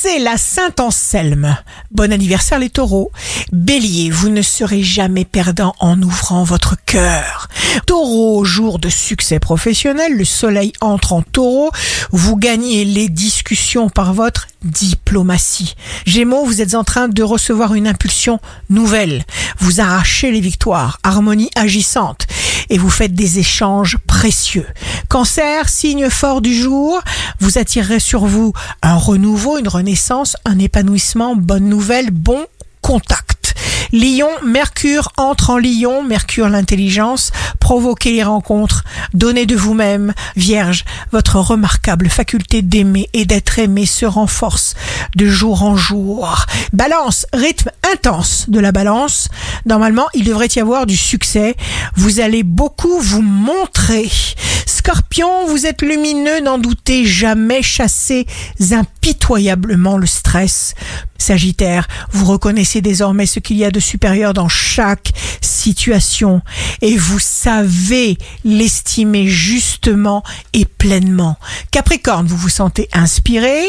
c'est la Saint-Anselme. Bon anniversaire les taureaux. Bélier, vous ne serez jamais perdant en ouvrant votre cœur. Taureau, jour de succès professionnel, le soleil entre en taureau, vous gagnez les discussions par votre diplomatie. Gémeaux, vous êtes en train de recevoir une impulsion nouvelle. Vous arrachez les victoires, harmonie agissante et vous faites des échanges précieux. Cancer, signe fort du jour, vous attirerez sur vous un renouveau, une renaissance, un épanouissement, bonne nouvelle, bon contact. Lion, Mercure entre en Lion, Mercure l'intelligence, provoquez les rencontres, donnez de vous-même. Vierge, votre remarquable faculté d'aimer et d'être aimé se renforce de jour en jour. Balance, rythme intense de la balance. Normalement, il devrait y avoir du succès. Vous allez beaucoup vous montrer. Scorpion, vous êtes lumineux, n'en doutez jamais, chassez impitoyablement le stress. Sagittaire, vous reconnaissez désormais ce qu'il y a de supérieur dans chaque situation et vous savez l'estimer justement et pleinement. Capricorne, vous vous sentez inspiré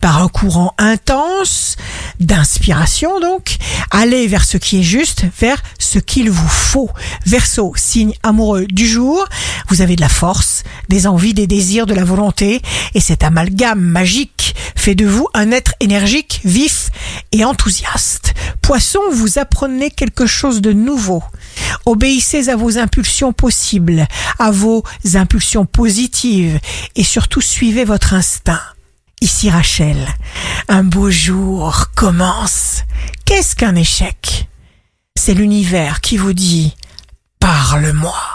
par un courant intense d'inspiration donc. Allez vers ce qui est juste, vers ce qu'il vous faut. Verseau, signe amoureux du jour, vous avez de la force, des envies, des désirs, de la volonté et cet amalgame magique fait de vous un être énergique, vif et enthousiaste. Poisson, vous apprenez quelque chose de nouveau. Obéissez à vos impulsions possibles, à vos impulsions positives et surtout suivez votre instinct. Ici Rachel, un beau jour commence. Qu'est-ce qu'un échec? C'est l'univers qui vous dit ⁇ Parle-moi ⁇